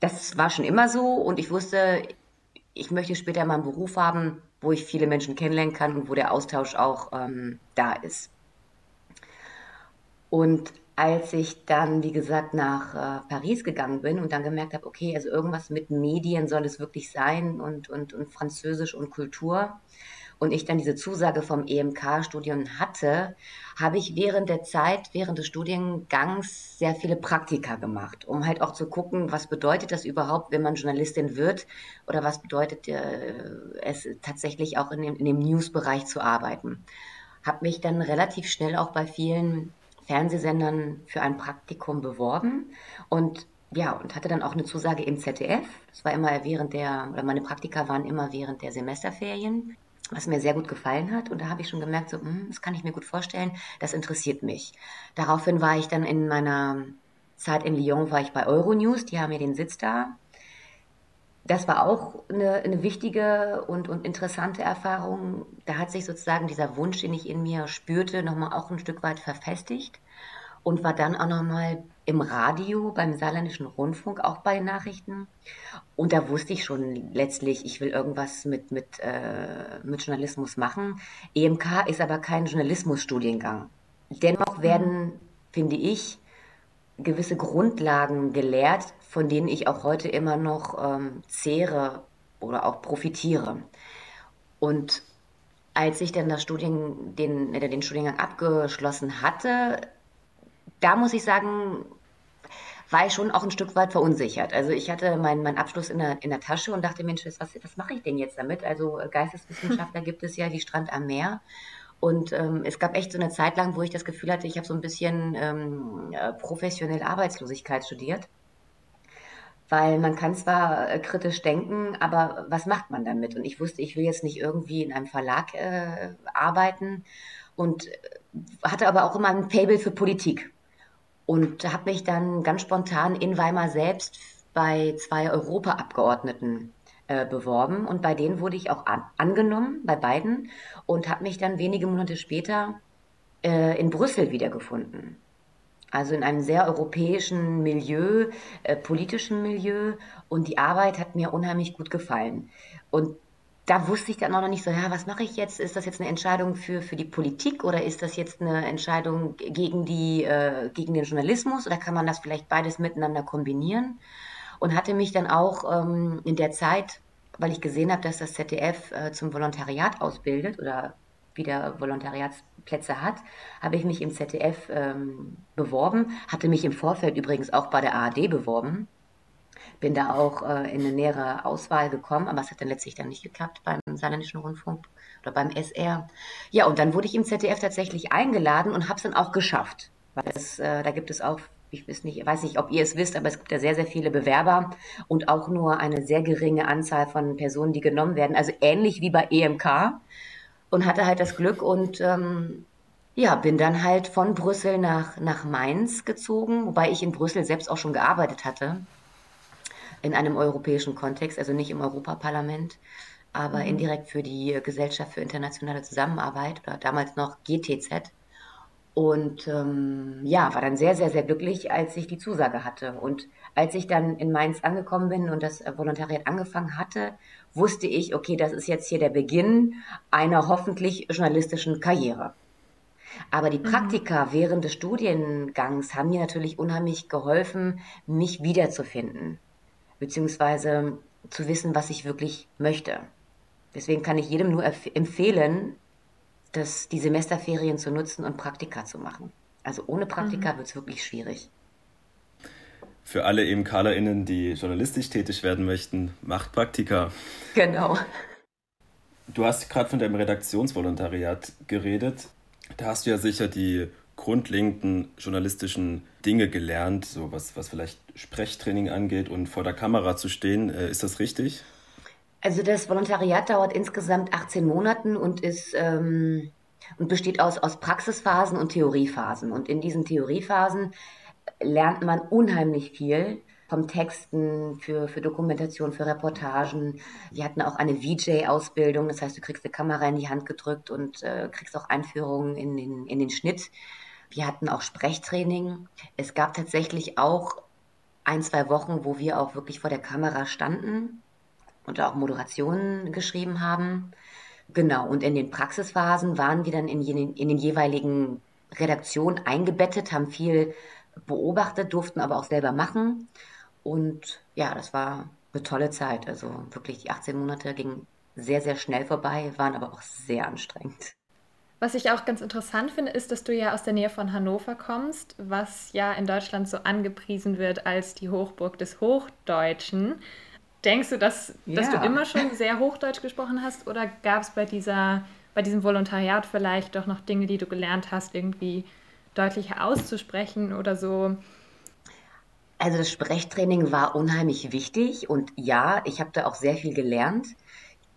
Das war schon immer so und ich wusste, ich möchte später mal einen Beruf haben, wo ich viele Menschen kennenlernen kann und wo der Austausch auch ähm, da ist. Und als ich dann, wie gesagt, nach äh, Paris gegangen bin und dann gemerkt habe, okay, also irgendwas mit Medien soll es wirklich sein und, und, und Französisch und Kultur. Und ich dann diese Zusage vom EMK-Studium hatte, habe ich während der Zeit, während des Studiengangs sehr viele Praktika gemacht, um halt auch zu gucken, was bedeutet das überhaupt, wenn man Journalistin wird oder was bedeutet äh, es tatsächlich auch in dem, in dem News-Bereich zu arbeiten. Habe mich dann relativ schnell auch bei vielen Fernsehsendern für ein Praktikum beworben und ja, und hatte dann auch eine Zusage im ZDF. Das war immer während der, oder meine Praktika waren immer während der Semesterferien, was mir sehr gut gefallen hat. Und da habe ich schon gemerkt, so, hm, das kann ich mir gut vorstellen, das interessiert mich. Daraufhin war ich dann in meiner Zeit in Lyon, war ich bei Euronews, die haben ja den Sitz da. Das war auch eine, eine wichtige und, und interessante Erfahrung. Da hat sich sozusagen dieser Wunsch, den ich in mir spürte, nochmal auch ein Stück weit verfestigt und war dann auch nochmal im Radio beim Saarländischen Rundfunk, auch bei Nachrichten. Und da wusste ich schon letztlich, ich will irgendwas mit, mit, äh, mit Journalismus machen. EMK ist aber kein Journalismusstudiengang. Dennoch werden, finde ich, gewisse Grundlagen gelehrt, von denen ich auch heute immer noch ähm, zehre oder auch profitiere. Und als ich dann das Studien, den, den Studiengang abgeschlossen hatte, da muss ich sagen, war ich schon auch ein Stück weit verunsichert. Also ich hatte meinen mein Abschluss in der, in der Tasche und dachte, Mensch, was, was mache ich denn jetzt damit? Also Geisteswissenschaftler gibt es ja wie Strand am Meer. Und ähm, es gab echt so eine Zeit lang, wo ich das Gefühl hatte, ich habe so ein bisschen ähm, äh, professionell Arbeitslosigkeit studiert. Weil man kann zwar äh, kritisch denken, aber was macht man damit? Und ich wusste, ich will jetzt nicht irgendwie in einem Verlag äh, arbeiten und äh, hatte aber auch immer ein Fable für Politik. Und habe mich dann ganz spontan in Weimar selbst bei zwei Europaabgeordneten äh, beworben und bei denen wurde ich auch an, angenommen, bei beiden, und habe mich dann wenige Monate später äh, in Brüssel wiedergefunden. Also in einem sehr europäischen Milieu, äh, politischen Milieu und die Arbeit hat mir unheimlich gut gefallen. Und da wusste ich dann auch noch nicht so, ja, was mache ich jetzt? Ist das jetzt eine Entscheidung für, für die Politik oder ist das jetzt eine Entscheidung gegen, die, äh, gegen den Journalismus oder kann man das vielleicht beides miteinander kombinieren? und hatte mich dann auch ähm, in der Zeit, weil ich gesehen habe, dass das ZDF äh, zum Volontariat ausbildet oder wieder Volontariatsplätze hat, habe ich mich im ZDF ähm, beworben, hatte mich im Vorfeld übrigens auch bei der ARD beworben, bin da auch äh, in eine nähere Auswahl gekommen, aber es hat dann letztlich dann nicht geklappt beim Saarländischen Rundfunk oder beim SR. Ja, und dann wurde ich im ZDF tatsächlich eingeladen und habe es dann auch geschafft. Weil es, äh, da gibt es auch ich weiß nicht, weiß nicht, ob ihr es wisst, aber es gibt ja sehr, sehr viele Bewerber und auch nur eine sehr geringe Anzahl von Personen, die genommen werden. Also ähnlich wie bei EMK und hatte halt das Glück und ähm, ja, bin dann halt von Brüssel nach, nach Mainz gezogen, wobei ich in Brüssel selbst auch schon gearbeitet hatte, in einem europäischen Kontext, also nicht im Europaparlament, aber mhm. indirekt für die Gesellschaft für internationale Zusammenarbeit oder damals noch GTZ. Und ähm, ja, war dann sehr, sehr, sehr glücklich, als ich die Zusage hatte. Und als ich dann in Mainz angekommen bin und das Volontariat angefangen hatte, wusste ich, okay, das ist jetzt hier der Beginn einer hoffentlich journalistischen Karriere. Aber die mhm. Praktika mhm. während des Studiengangs haben mir natürlich unheimlich geholfen, mich wiederzufinden, beziehungsweise zu wissen, was ich wirklich möchte. Deswegen kann ich jedem nur empfehlen, das, die Semesterferien zu nutzen und Praktika zu machen. Also ohne Praktika mhm. wird es wirklich schwierig. Für alle EMKlerInnen, die journalistisch tätig werden möchten, macht Praktika. Genau. Du hast gerade von deinem Redaktionsvolontariat geredet. Da hast du ja sicher die grundlegenden journalistischen Dinge gelernt, so was, was vielleicht Sprechtraining angeht und vor der Kamera zu stehen. Äh, ist das richtig? Also das Volontariat dauert insgesamt 18 Monaten und ist ähm, und besteht aus, aus Praxisphasen und Theoriephasen. Und in diesen Theoriephasen lernt man unheimlich viel vom Texten, für, für Dokumentation, für Reportagen. Wir hatten auch eine VJ-Ausbildung, das heißt, du kriegst eine Kamera in die Hand gedrückt und äh, kriegst auch Einführungen in den, in den Schnitt. Wir hatten auch Sprechtraining. Es gab tatsächlich auch ein, zwei Wochen, wo wir auch wirklich vor der Kamera standen und auch Moderationen geschrieben haben. Genau, und in den Praxisphasen waren wir dann in, in, in den jeweiligen Redaktionen eingebettet, haben viel beobachtet, durften aber auch selber machen. Und ja, das war eine tolle Zeit. Also wirklich die 18 Monate gingen sehr, sehr schnell vorbei, waren aber auch sehr anstrengend. Was ich auch ganz interessant finde, ist, dass du ja aus der Nähe von Hannover kommst, was ja in Deutschland so angepriesen wird als die Hochburg des Hochdeutschen. Denkst du, dass, ja. dass du immer schon sehr Hochdeutsch gesprochen hast oder gab es bei, bei diesem Volontariat vielleicht doch noch Dinge, die du gelernt hast, irgendwie deutlicher auszusprechen oder so? Also das Sprechtraining war unheimlich wichtig und ja, ich habe da auch sehr viel gelernt.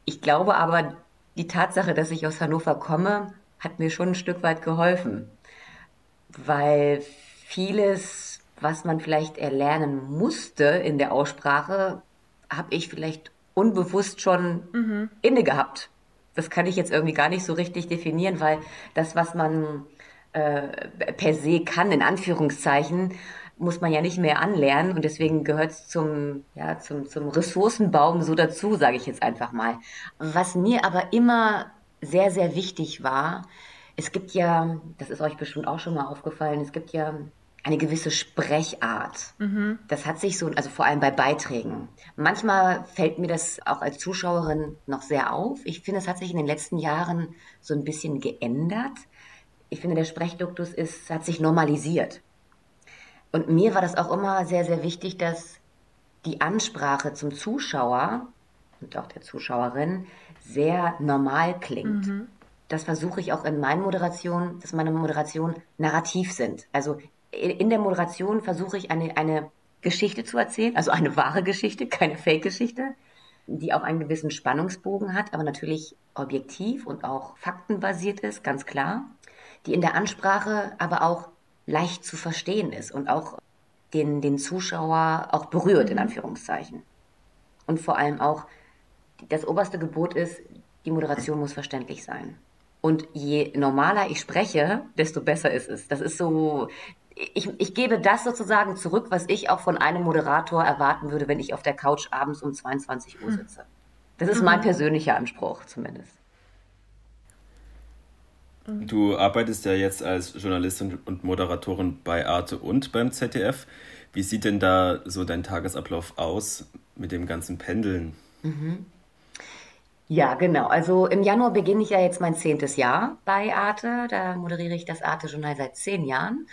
Ich glaube aber, die Tatsache, dass ich aus Hannover komme, hat mir schon ein Stück weit geholfen, weil vieles, was man vielleicht erlernen musste in der Aussprache, habe ich vielleicht unbewusst schon mhm. inne gehabt. Das kann ich jetzt irgendwie gar nicht so richtig definieren, weil das, was man äh, per se kann, in Anführungszeichen, muss man ja nicht mehr anlernen und deswegen gehört es zum, ja, zum, zum Ressourcenbaum so dazu, sage ich jetzt einfach mal. Was mir aber immer sehr, sehr wichtig war, es gibt ja, das ist euch bestimmt auch schon mal aufgefallen, es gibt ja eine gewisse Sprechart. Mhm. Das hat sich so, also vor allem bei Beiträgen. Manchmal fällt mir das auch als Zuschauerin noch sehr auf. Ich finde, es hat sich in den letzten Jahren so ein bisschen geändert. Ich finde, der Sprechduktus ist, hat sich normalisiert. Und mir war das auch immer sehr, sehr wichtig, dass die Ansprache zum Zuschauer und auch der Zuschauerin sehr normal klingt. Mhm. Das versuche ich auch in meinen Moderationen, dass meine Moderationen narrativ sind. Also in der Moderation versuche ich eine, eine Geschichte zu erzählen, also eine wahre Geschichte, keine Fake-Geschichte, die auch einen gewissen Spannungsbogen hat, aber natürlich objektiv und auch faktenbasiert ist, ganz klar, die in der Ansprache aber auch leicht zu verstehen ist und auch den, den Zuschauer auch berührt, in mhm. Anführungszeichen. Und vor allem auch das oberste Gebot ist, die Moderation muss verständlich sein. Und je normaler ich spreche, desto besser ist es. Das ist so ich, ich gebe das sozusagen zurück, was ich auch von einem Moderator erwarten würde, wenn ich auf der Couch abends um 22 Uhr hm. sitze. Das ist mein mhm. persönlicher Anspruch zumindest. Du arbeitest ja jetzt als Journalistin und Moderatorin bei Arte und beim ZDF. Wie sieht denn da so dein Tagesablauf aus mit dem ganzen Pendeln? Mhm. Ja, genau. Also im Januar beginne ich ja jetzt mein zehntes Jahr bei Arte. Da moderiere ich das Arte-Journal seit zehn Jahren.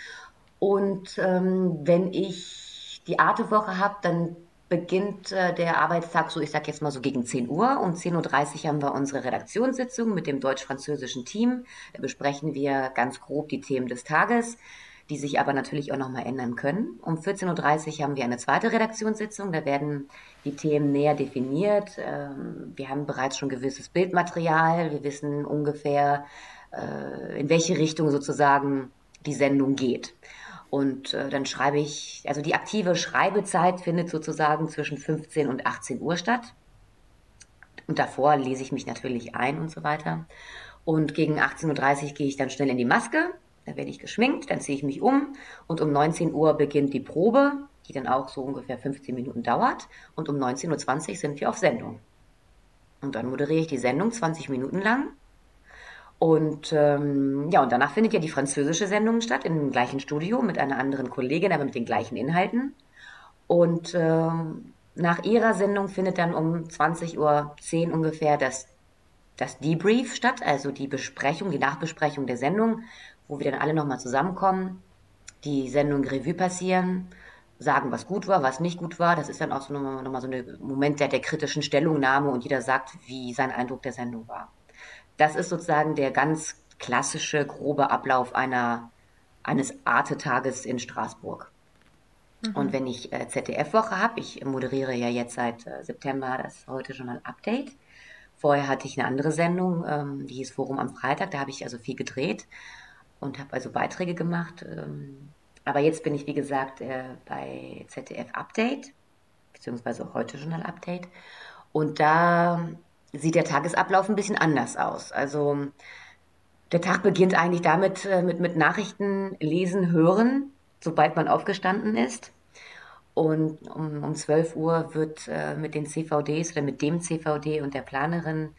Und ähm, wenn ich die Artewoche habe, dann beginnt äh, der Arbeitstag so, ich sage jetzt mal so gegen 10 Uhr. Um 10.30 Uhr haben wir unsere Redaktionssitzung mit dem deutsch-französischen Team. Da besprechen wir ganz grob die Themen des Tages. die sich aber natürlich auch nochmal ändern können. Um 14.30 Uhr haben wir eine zweite Redaktionssitzung. Da werden die Themen näher definiert. Ähm, wir haben bereits schon gewisses Bildmaterial. Wir wissen ungefähr, äh, in welche Richtung sozusagen die Sendung geht. Und äh, dann schreibe ich, also die aktive Schreibezeit findet sozusagen zwischen 15 und 18 Uhr statt. Und davor lese ich mich natürlich ein und so weiter. Und gegen 18.30 Uhr gehe ich dann schnell in die Maske. Da werde ich geschminkt, dann ziehe ich mich um und um 19 Uhr beginnt die Probe, die dann auch so ungefähr 15 Minuten dauert. Und um 19.20 Uhr sind wir auf Sendung. Und dann moderiere ich die Sendung 20 Minuten lang und ähm, ja, und danach findet ja die französische Sendung statt, im gleichen Studio mit einer anderen Kollegin, aber mit den gleichen Inhalten. Und ähm, nach ihrer Sendung findet dann um 20.10 Uhr ungefähr das, das Debrief statt, also die Besprechung, die Nachbesprechung der Sendung, wo wir dann alle nochmal zusammenkommen, die Sendung Revue passieren, sagen, was gut war, was nicht gut war. Das ist dann auch so nochmal, nochmal so ein Moment der, der kritischen Stellungnahme und jeder sagt, wie sein Eindruck der Sendung war. Das ist sozusagen der ganz klassische, grobe Ablauf einer, eines Arte-Tages in Straßburg. Mhm. Und wenn ich äh, ZDF-Woche habe, ich moderiere ja jetzt seit äh, September das heute schon ein Update. Vorher hatte ich eine andere Sendung, ähm, die hieß Forum am Freitag, da habe ich also viel gedreht und habe also Beiträge gemacht. Ähm, aber jetzt bin ich, wie gesagt, äh, bei ZDF Update, beziehungsweise heute Journal Update. Und da sieht der Tagesablauf ein bisschen anders aus. Also der Tag beginnt eigentlich damit, äh, mit, mit Nachrichten lesen, hören, sobald man aufgestanden ist. Und um, um 12 Uhr wird äh, mit den CVDs oder mit dem CVD und der Planerin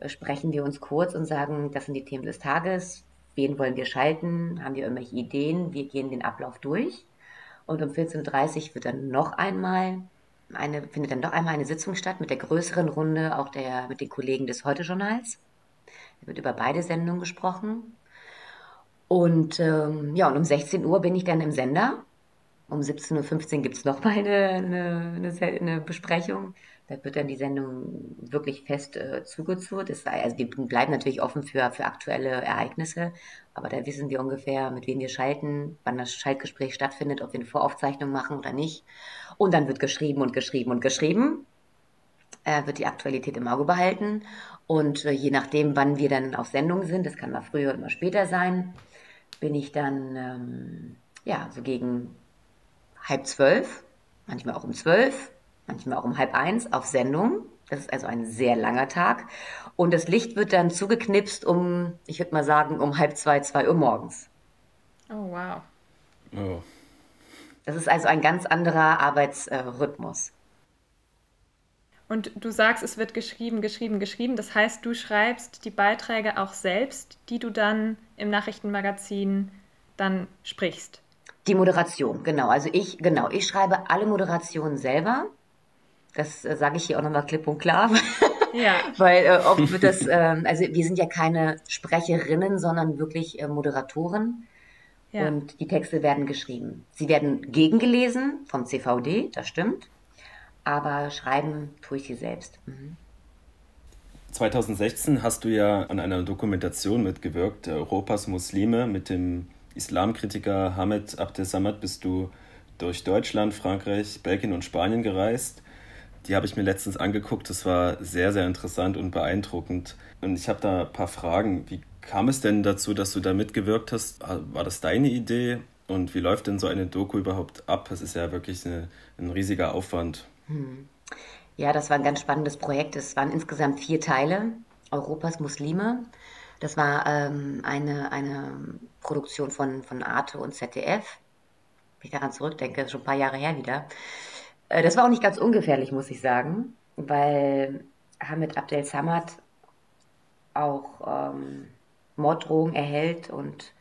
äh, sprechen wir uns kurz und sagen, das sind die Themen des Tages, wen wollen wir schalten, haben wir irgendwelche Ideen, wir gehen den Ablauf durch. Und um 14.30 Uhr wird dann noch einmal eine, findet dann doch einmal eine Sitzung statt mit der größeren Runde, auch der, mit den Kollegen des Heute-Journals. Da wird über beide Sendungen gesprochen. Und ähm, ja, und um 16 Uhr bin ich dann im Sender. Um 17.15 Uhr gibt es nochmal eine, eine, eine, eine Besprechung. Da wird dann die Sendung wirklich fest äh, zugezurrt. Also wir bleiben natürlich offen für, für aktuelle Ereignisse, aber da wissen wir ungefähr, mit wem wir schalten, wann das Schaltgespräch stattfindet, ob wir eine Voraufzeichnung machen oder nicht. Und dann wird geschrieben und geschrieben und geschrieben. Äh, wird die Aktualität im Auge behalten. Und äh, je nachdem, wann wir dann auf Sendung sind, das kann mal früher oder mal später sein, bin ich dann ähm, ja so gegen halb zwölf, manchmal auch um zwölf manchmal auch um halb eins auf Sendung. Das ist also ein sehr langer Tag. Und das Licht wird dann zugeknipst um, ich würde mal sagen, um halb zwei, zwei Uhr morgens. Oh, wow. Oh. Das ist also ein ganz anderer Arbeitsrhythmus. Und du sagst, es wird geschrieben, geschrieben, geschrieben. Das heißt, du schreibst die Beiträge auch selbst, die du dann im Nachrichtenmagazin dann sprichst. Die Moderation, genau. Also ich, genau, ich schreibe alle Moderationen selber. Das äh, sage ich hier auch nochmal klipp und klar. Ja. Weil äh, oft wird das, äh, also wir sind ja keine Sprecherinnen, sondern wirklich äh, Moderatoren. Ja. Und die Texte werden geschrieben. Sie werden gegengelesen vom CVD, das stimmt. Aber schreiben tue ich sie selbst. Mhm. 2016 hast du ja an einer Dokumentation mitgewirkt, Europas Muslime. Mit dem Islamkritiker Hamed Abdesamad bist du durch Deutschland, Frankreich, Belgien und Spanien gereist. Die habe ich mir letztens angeguckt. Das war sehr, sehr interessant und beeindruckend. Und ich habe da ein paar Fragen. Wie kam es denn dazu, dass du da mitgewirkt hast? War das deine Idee? Und wie läuft denn so eine Doku überhaupt ab? Es ist ja wirklich eine, ein riesiger Aufwand. Hm. Ja, das war ein ganz spannendes Projekt. Es waren insgesamt vier Teile. Europas Muslime. Das war ähm, eine, eine Produktion von, von Arte und ZDF. Wenn ich daran zurückdenke, schon ein paar Jahre her wieder. Äh, das war auch nicht ganz ungefährlich, muss ich sagen, weil Hamid Abdel Samad auch ähm, Morddrohungen erhält und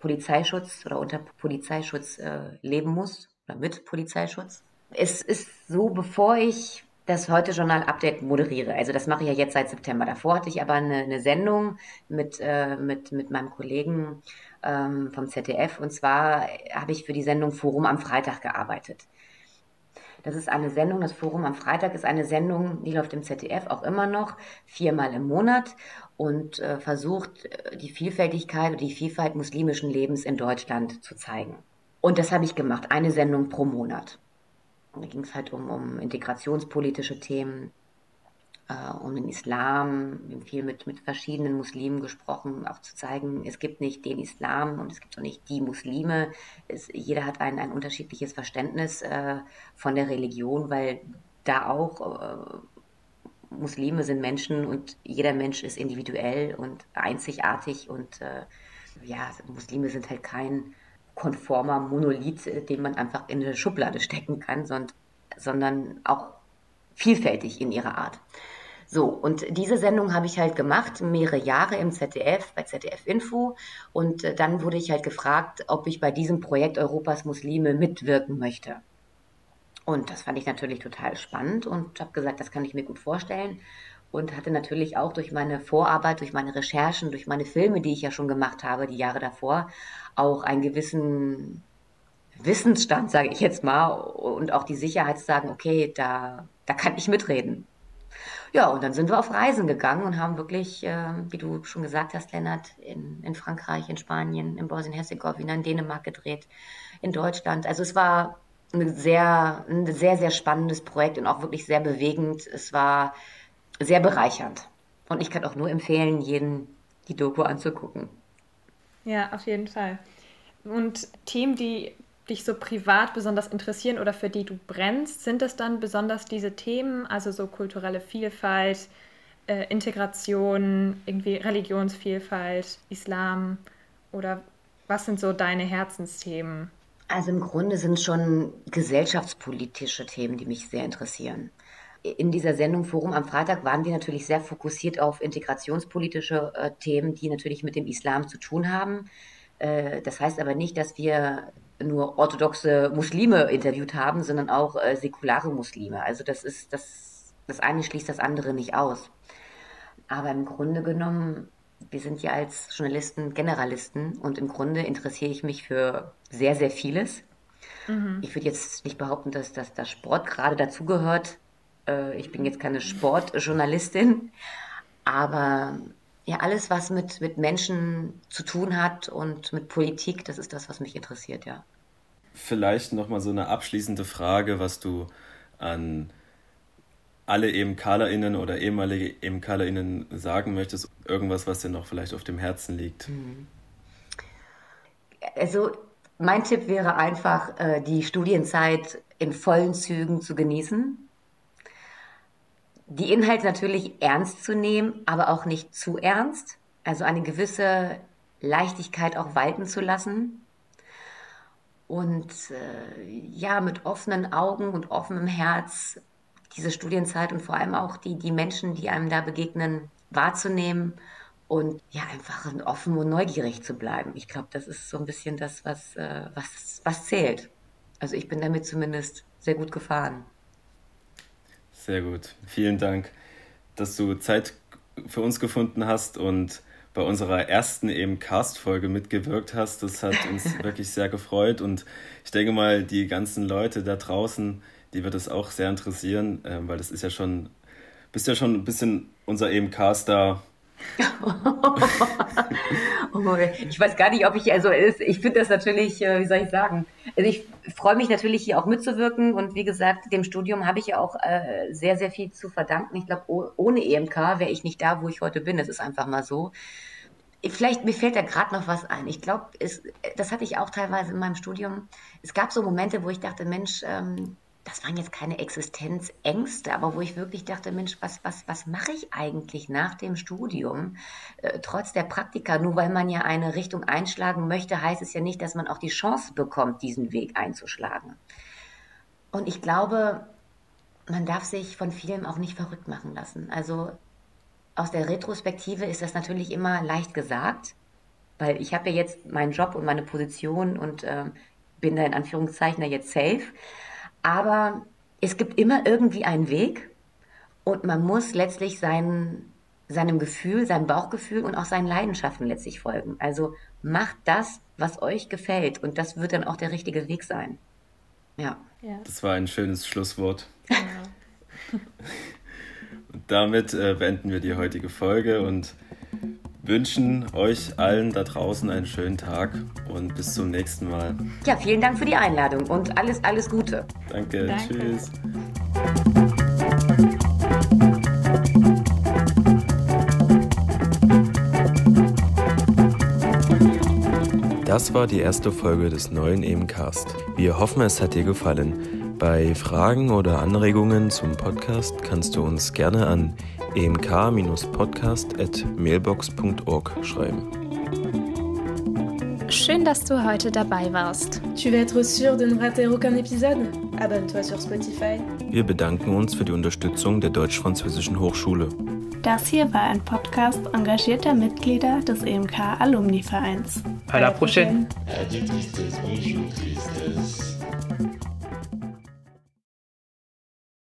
Polizeischutz oder unter Polizeischutz äh, leben muss oder mit Polizeischutz. Es ist so, bevor ich das heute Journal Update moderiere. Also das mache ich ja jetzt seit September. Davor hatte ich aber eine, eine Sendung mit, äh, mit, mit meinem Kollegen ähm, vom ZDF und zwar habe ich für die Sendung Forum am Freitag gearbeitet. Das ist eine Sendung, das Forum am Freitag ist eine Sendung, die läuft im ZDF auch immer noch, viermal im Monat und äh, versucht, äh, die Vielfältigkeit und die Vielfalt muslimischen Lebens in Deutschland zu zeigen. Und das habe ich gemacht, eine Sendung pro Monat. Da ging es halt um, um integrationspolitische Themen, äh, um den Islam, viel mit, mit verschiedenen Muslimen gesprochen, auch zu zeigen, es gibt nicht den Islam und es gibt auch nicht die Muslime. Es, jeder hat ein, ein unterschiedliches Verständnis äh, von der Religion, weil da auch äh, Muslime sind Menschen und jeder Mensch ist individuell und einzigartig und äh, ja, Muslime sind halt kein konformer Monolith, den man einfach in eine Schublade stecken kann, sondern, sondern auch vielfältig in ihrer Art. So, und diese Sendung habe ich halt gemacht, mehrere Jahre im ZDF, bei ZDF Info. Und äh, dann wurde ich halt gefragt, ob ich bei diesem Projekt Europas Muslime mitwirken möchte. Und das fand ich natürlich total spannend und habe gesagt, das kann ich mir gut vorstellen. Und hatte natürlich auch durch meine Vorarbeit, durch meine Recherchen, durch meine Filme, die ich ja schon gemacht habe, die Jahre davor, auch einen gewissen Wissensstand, sage ich jetzt mal, und auch die Sicherheit zu sagen, okay, da, da kann ich mitreden. Ja, und dann sind wir auf Reisen gegangen und haben wirklich, äh, wie du schon gesagt hast, Lennart, in, in Frankreich, in Spanien, in Bosnien-Herzegowina, in Dänemark gedreht, in Deutschland. Also es war ein sehr, ein sehr, sehr spannendes Projekt und auch wirklich sehr bewegend. Es war sehr bereichernd. Und ich kann auch nur empfehlen, jeden die Doku anzugucken. Ja, auf jeden Fall. Und Themen, die dich so privat besonders interessieren oder für die du brennst, sind es dann besonders diese Themen, also so kulturelle Vielfalt, äh, Integration, irgendwie Religionsvielfalt, Islam oder was sind so deine Herzensthemen? Also im Grunde sind es schon gesellschaftspolitische Themen, die mich sehr interessieren. In dieser Sendung Forum am Freitag waren wir natürlich sehr fokussiert auf integrationspolitische äh, Themen, die natürlich mit dem Islam zu tun haben. Äh, das heißt aber nicht, dass wir nur orthodoxe Muslime interviewt haben, sondern auch äh, säkulare Muslime. Also das ist das, das eine schließt das andere nicht aus. Aber im Grunde genommen, wir sind ja als Journalisten Generalisten und im Grunde interessiere ich mich für sehr, sehr vieles. Mhm. Ich würde jetzt nicht behaupten, dass, dass das Sport gerade dazugehört. Äh, ich bin jetzt keine Sportjournalistin, aber ja, alles, was mit, mit Menschen zu tun hat und mit Politik, das ist das, was mich interessiert, ja. Vielleicht nochmal so eine abschließende Frage, was du an alle EMKlerInnen oder ehemalige EMKlerInnen sagen möchtest. Irgendwas, was dir noch vielleicht auf dem Herzen liegt. Hm. Also, mein Tipp wäre einfach, äh, die Studienzeit in vollen Zügen zu genießen die Inhalte natürlich ernst zu nehmen, aber auch nicht zu ernst. Also eine gewisse Leichtigkeit auch walten zu lassen. Und äh, ja, mit offenen Augen und offenem Herz diese Studienzeit und vor allem auch die, die Menschen, die einem da begegnen, wahrzunehmen und ja, einfach offen und neugierig zu bleiben. Ich glaube, das ist so ein bisschen das, was, äh, was, was zählt. Also ich bin damit zumindest sehr gut gefahren. Sehr gut. Vielen Dank, dass du Zeit für uns gefunden hast und bei unserer ersten eben Cast-Folge mitgewirkt hast. Das hat uns wirklich sehr gefreut und ich denke mal, die ganzen Leute da draußen, die wird es auch sehr interessieren, äh, weil das ist ja schon, bist ja schon ein bisschen unser eben Caster oh, ich weiß gar nicht, ob ich, also ich finde das natürlich, äh, wie soll ich sagen, also ich freue mich natürlich hier auch mitzuwirken und wie gesagt, dem Studium habe ich ja auch äh, sehr, sehr viel zu verdanken. Ich glaube, ohne EMK wäre ich nicht da, wo ich heute bin. Das ist einfach mal so. Vielleicht, mir fällt da gerade noch was ein. Ich glaube, das hatte ich auch teilweise in meinem Studium. Es gab so Momente, wo ich dachte, Mensch, ähm, das waren jetzt keine Existenzängste, aber wo ich wirklich dachte, Mensch, was, was, was mache ich eigentlich nach dem Studium? Äh, trotz der Praktika, nur weil man ja eine Richtung einschlagen möchte, heißt es ja nicht, dass man auch die Chance bekommt, diesen Weg einzuschlagen. Und ich glaube, man darf sich von vielem auch nicht verrückt machen lassen. Also aus der Retrospektive ist das natürlich immer leicht gesagt, weil ich habe ja jetzt meinen Job und meine Position und äh, bin da in Anführungszeichen jetzt safe. Aber es gibt immer irgendwie einen Weg und man muss letztlich sein, seinem Gefühl, seinem Bauchgefühl und auch seinen Leidenschaften letztlich folgen. Also macht das, was euch gefällt und das wird dann auch der richtige Weg sein. Ja. Das war ein schönes Schlusswort. und damit äh, beenden wir die heutige Folge und wünschen euch allen da draußen einen schönen Tag und bis zum nächsten Mal. Ja, vielen Dank für die Einladung und alles, alles Gute. Danke, Danke. tschüss. Das war die erste Folge des neuen EMCast. Wir hoffen, es hat dir gefallen. Bei Fragen oder Anregungen zum Podcast kannst du uns gerne an emk-podcast.mailbox.org schreiben. Schön, dass du heute dabei warst. Tu veux être sûr de ne rater aucun épisode Abonne-toi sur Spotify. Wir bedanken uns für die Unterstützung der Deutsch-Französischen Hochschule. Das hier war ein Podcast engagierter Mitglieder des EMK Alumni Vereins. À la prochaine. Adieu tristesse, bonjour tristesse.